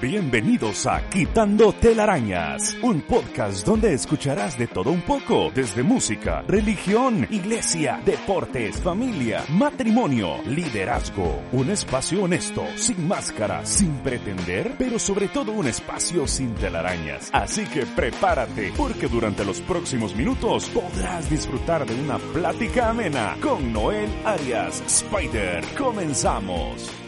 Bienvenidos a Quitando Telarañas, un podcast donde escucharás de todo un poco, desde música, religión, iglesia, deportes, familia, matrimonio, liderazgo. Un espacio honesto, sin máscara, sin pretender, pero sobre todo un espacio sin telarañas. Así que prepárate, porque durante los próximos minutos podrás disfrutar de una plática amena con Noel Arias Spider. Comenzamos.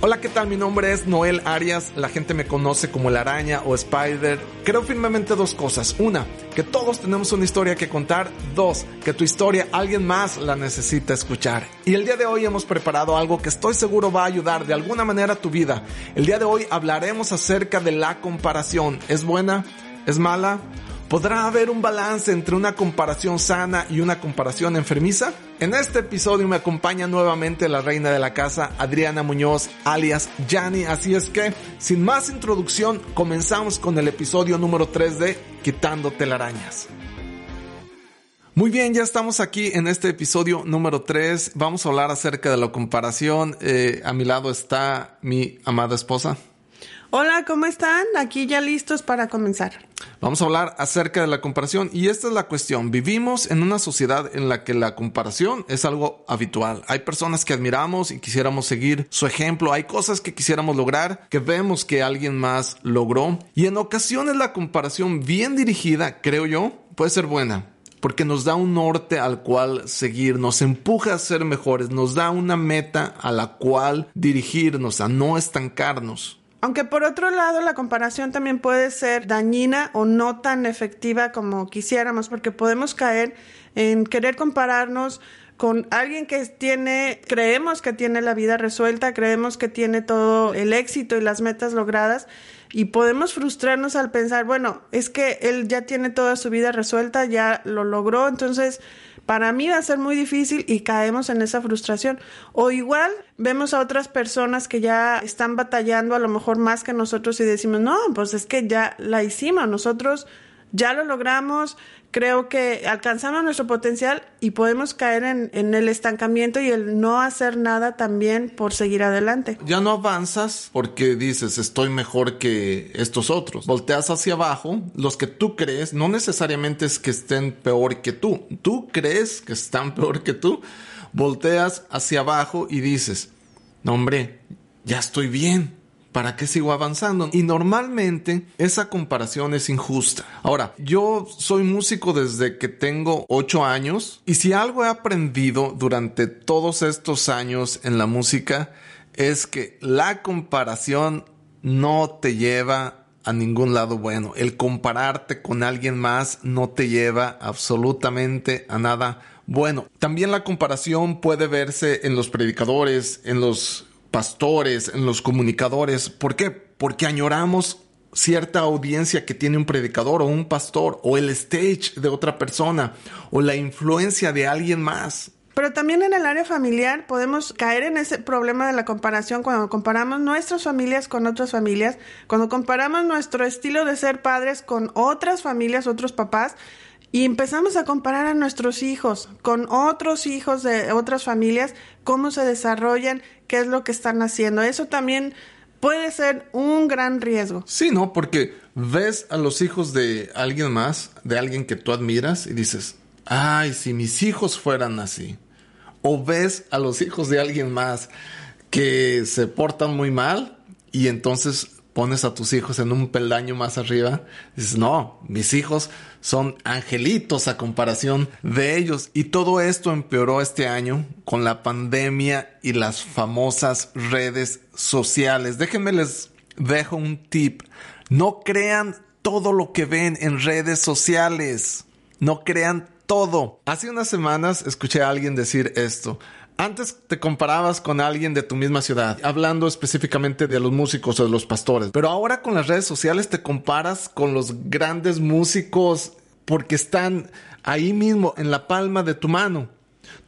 Hola, ¿qué tal? Mi nombre es Noel Arias, la gente me conoce como la araña o Spider. Creo firmemente dos cosas. Una, que todos tenemos una historia que contar. Dos, que tu historia alguien más la necesita escuchar. Y el día de hoy hemos preparado algo que estoy seguro va a ayudar de alguna manera a tu vida. El día de hoy hablaremos acerca de la comparación. ¿Es buena? ¿Es mala? ¿Podrá haber un balance entre una comparación sana y una comparación enfermiza? En este episodio me acompaña nuevamente la reina de la casa, Adriana Muñoz, alias Yani, así es que, sin más introducción, comenzamos con el episodio número 3 de Quitando telarañas. Muy bien, ya estamos aquí en este episodio número 3. Vamos a hablar acerca de la comparación. Eh, a mi lado está mi amada esposa. Hola, ¿cómo están? Aquí ya listos para comenzar. Vamos a hablar acerca de la comparación y esta es la cuestión. Vivimos en una sociedad en la que la comparación es algo habitual. Hay personas que admiramos y quisiéramos seguir su ejemplo. Hay cosas que quisiéramos lograr que vemos que alguien más logró. Y en ocasiones la comparación bien dirigida, creo yo, puede ser buena porque nos da un norte al cual seguir, nos empuja a ser mejores, nos da una meta a la cual dirigirnos, a no estancarnos. Aunque por otro lado la comparación también puede ser dañina o no tan efectiva como quisiéramos, porque podemos caer en querer compararnos con alguien que tiene, creemos que tiene la vida resuelta, creemos que tiene todo el éxito y las metas logradas y podemos frustrarnos al pensar, bueno, es que él ya tiene toda su vida resuelta, ya lo logró, entonces para mí va a ser muy difícil y caemos en esa frustración. O igual vemos a otras personas que ya están batallando a lo mejor más que nosotros y decimos, no, pues es que ya la hicimos, nosotros ya lo logramos, creo que alcanzamos nuestro potencial y podemos caer en, el estancamiento y el no hacer nada también por seguir adelante. Ya no avanzas porque dices estoy mejor que estos otros. Volteas hacia abajo, los que tú crees, no necesariamente es que estén peor que tú, tú crees que están peor que tú, volteas hacia abajo y dices, no hombre, ya estoy bien, ¿para qué sigo avanzando? Y normalmente esa comparación es injusta. Ahora, yo soy músico desde que tengo 8 años y si algo he aprendido durante todos estos años en la música es que la comparación no te lleva a ningún lado bueno. El compararte con alguien más no te lleva absolutamente a nada bueno. También la comparación puede verse en los predicadores, en los pastores, en los comunicadores. ¿Por qué? Porque añoramos cierta audiencia que tiene un predicador o un pastor o el stage de otra persona o la influencia de alguien más. Pero también en el área familiar podemos caer en ese problema de la comparación cuando comparamos nuestras familias con otras familias, cuando comparamos nuestro estilo de ser padres con otras familias, otros papás, y empezamos a comparar a nuestros hijos con otros hijos de otras familias, cómo se desarrollan, qué es lo que están haciendo. Eso también puede ser un gran riesgo. Sí, ¿no? Porque ves a los hijos de alguien más, de alguien que tú admiras, y dices, ay, si mis hijos fueran así. O ves a los hijos de alguien más que se portan muy mal y entonces pones a tus hijos en un peldaño más arriba, dices, no, mis hijos son angelitos a comparación de ellos. Y todo esto empeoró este año con la pandemia y las famosas redes sociales. Déjenme les dejo un tip. No crean todo lo que ven en redes sociales. No crean todo. Hace unas semanas escuché a alguien decir esto. Antes te comparabas con alguien de tu misma ciudad, hablando específicamente de los músicos o de los pastores, pero ahora con las redes sociales te comparas con los grandes músicos porque están ahí mismo en la palma de tu mano.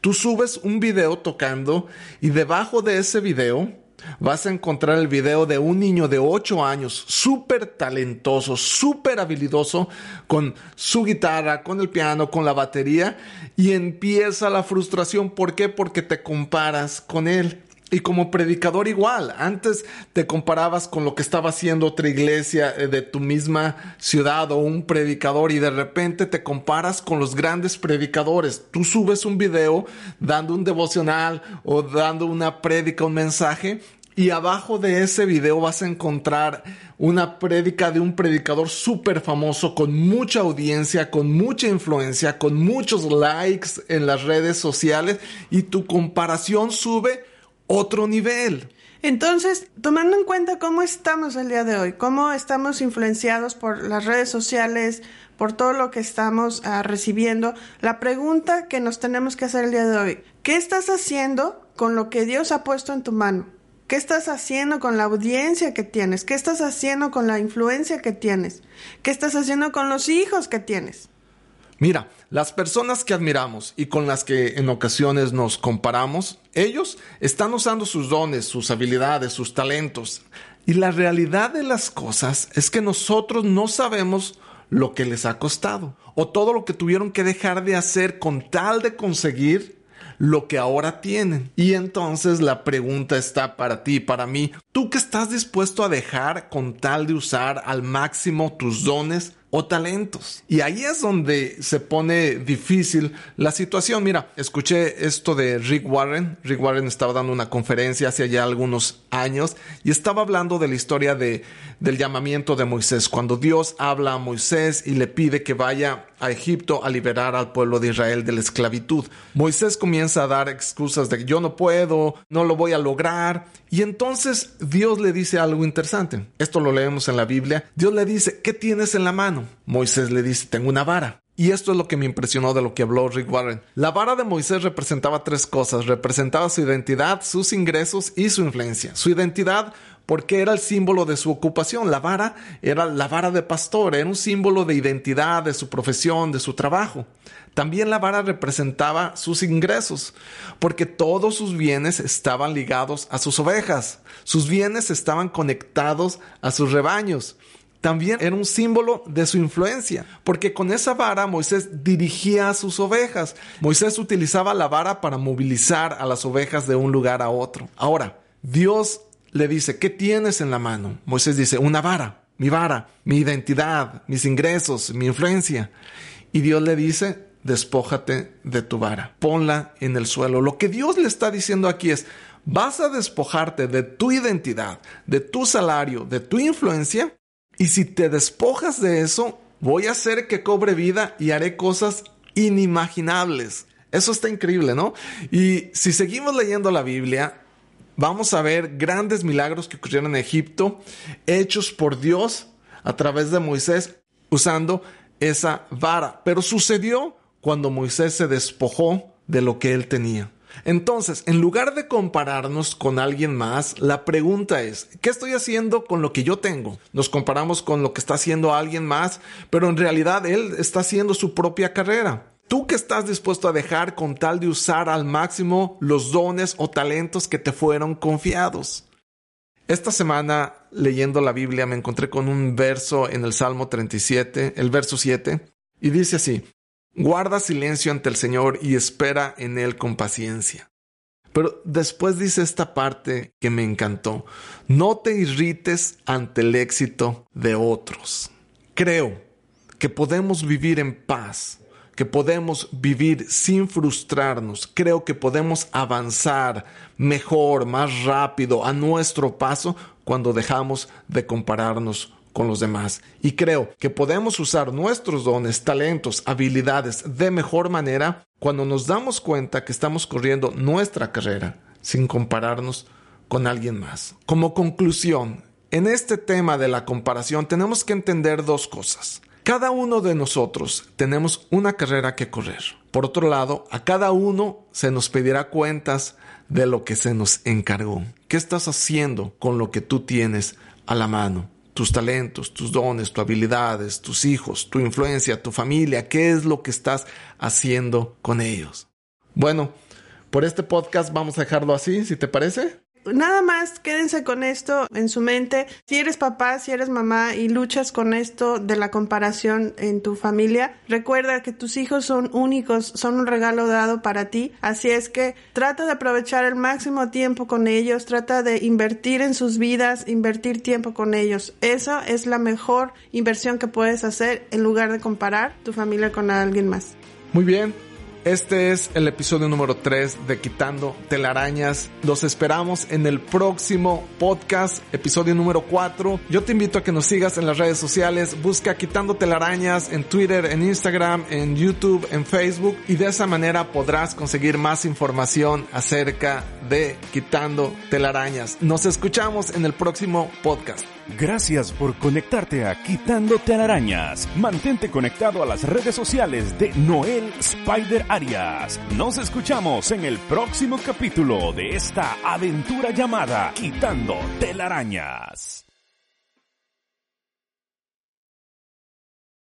Tú subes un video tocando y debajo de ese video vas a encontrar el video de un niño de 8 años, súper talentoso, súper habilidoso, con su guitarra, con el piano, con la batería, y empieza la frustración. ¿Por qué? Porque te comparas con él. Y como predicador igual, antes te comparabas con lo que estaba haciendo otra iglesia eh, de tu misma ciudad o un predicador y de repente te comparas con los grandes predicadores. Tú subes un video dando un devocional o dando una prédica, un mensaje y abajo de ese video vas a encontrar una prédica de un predicador súper famoso con mucha audiencia, con mucha influencia, con muchos likes en las redes sociales y tu comparación sube otro nivel. Entonces, tomando en cuenta cómo estamos el día de hoy, cómo estamos influenciados por las redes sociales, por todo lo que estamos uh, recibiendo, la pregunta que nos tenemos que hacer el día de hoy, ¿qué estás haciendo con lo que Dios ha puesto en tu mano? ¿Qué estás haciendo con la audiencia que tienes? ¿Qué estás haciendo con la influencia que tienes? ¿Qué estás haciendo con los hijos que tienes? Mira, las personas que admiramos y con las que en ocasiones nos comparamos, ellos están usando sus dones, sus habilidades, sus talentos. Y la realidad de las cosas es que nosotros no sabemos lo que les ha costado o todo lo que tuvieron que dejar de hacer con tal de conseguir lo que ahora tienen. Y entonces la pregunta está para ti, para mí, ¿tú qué estás dispuesto a dejar con tal de usar al máximo tus dones? O talentos. Y ahí es donde se pone difícil la situación. Mira, escuché esto de Rick Warren. Rick Warren estaba dando una conferencia hace ya algunos años y estaba hablando de la historia de, del llamamiento de Moisés. Cuando Dios habla a Moisés y le pide que vaya a Egipto a liberar al pueblo de Israel de la esclavitud. Moisés comienza a dar excusas de que yo no puedo, no lo voy a lograr. Y entonces Dios le dice algo interesante. Esto lo leemos en la Biblia. Dios le dice, ¿qué tienes en la Moisés le dice, tengo una vara. Y esto es lo que me impresionó de lo que habló Rick Warren. La vara de Moisés representaba tres cosas. Representaba su identidad, sus ingresos y su influencia. Su identidad porque era el símbolo de su ocupación. La vara era la vara de pastor, era un símbolo de identidad, de su profesión, de su trabajo. También la vara representaba sus ingresos, porque todos sus bienes estaban ligados a sus ovejas, sus bienes estaban conectados a sus rebaños. También era un símbolo de su influencia, porque con esa vara Moisés dirigía a sus ovejas. Moisés utilizaba la vara para movilizar a las ovejas de un lugar a otro. Ahora, Dios le dice, ¿qué tienes en la mano? Moisés dice, una vara, mi vara, mi identidad, mis ingresos, mi influencia. Y Dios le dice, despójate de tu vara, ponla en el suelo. Lo que Dios le está diciendo aquí es, vas a despojarte de tu identidad, de tu salario, de tu influencia, y si te despojas de eso, voy a hacer que cobre vida y haré cosas inimaginables. Eso está increíble, ¿no? Y si seguimos leyendo la Biblia, vamos a ver grandes milagros que ocurrieron en Egipto, hechos por Dios a través de Moisés usando esa vara. Pero sucedió cuando Moisés se despojó de lo que él tenía. Entonces, en lugar de compararnos con alguien más, la pregunta es, ¿qué estoy haciendo con lo que yo tengo? Nos comparamos con lo que está haciendo alguien más, pero en realidad él está haciendo su propia carrera. ¿Tú qué estás dispuesto a dejar con tal de usar al máximo los dones o talentos que te fueron confiados? Esta semana, leyendo la Biblia, me encontré con un verso en el Salmo 37, el verso 7, y dice así, Guarda silencio ante el Señor y espera en Él con paciencia. Pero después dice esta parte que me encantó, no te irrites ante el éxito de otros. Creo que podemos vivir en paz que podemos vivir sin frustrarnos. Creo que podemos avanzar mejor, más rápido, a nuestro paso cuando dejamos de compararnos con los demás. Y creo que podemos usar nuestros dones, talentos, habilidades de mejor manera cuando nos damos cuenta que estamos corriendo nuestra carrera sin compararnos con alguien más. Como conclusión, en este tema de la comparación tenemos que entender dos cosas. Cada uno de nosotros tenemos una carrera que correr. Por otro lado, a cada uno se nos pedirá cuentas de lo que se nos encargó. ¿Qué estás haciendo con lo que tú tienes a la mano? Tus talentos, tus dones, tus habilidades, tus hijos, tu influencia, tu familia. ¿Qué es lo que estás haciendo con ellos? Bueno, por este podcast vamos a dejarlo así, si te parece. Nada más quédense con esto en su mente. Si eres papá, si eres mamá y luchas con esto de la comparación en tu familia, recuerda que tus hijos son únicos, son un regalo dado para ti. Así es que trata de aprovechar el máximo tiempo con ellos, trata de invertir en sus vidas, invertir tiempo con ellos. Eso es la mejor inversión que puedes hacer en lugar de comparar tu familia con alguien más. Muy bien, este es el episodio número 3 de Quitando Telarañas. Los esperamos en el próximo podcast, episodio número 4. Yo te invito a que nos sigas en las redes sociales. Busca Quitando Telarañas en Twitter, en Instagram, en YouTube, en Facebook. Y de esa manera podrás conseguir más información acerca de Quitando Telarañas. Nos escuchamos en el próximo podcast. Gracias por conectarte a Quitando Telarañas. Mantente conectado a las redes sociales de Noel Spider Arias. Nos escuchamos en el próximo capítulo de esta aventura llamada Quitando Telarañas.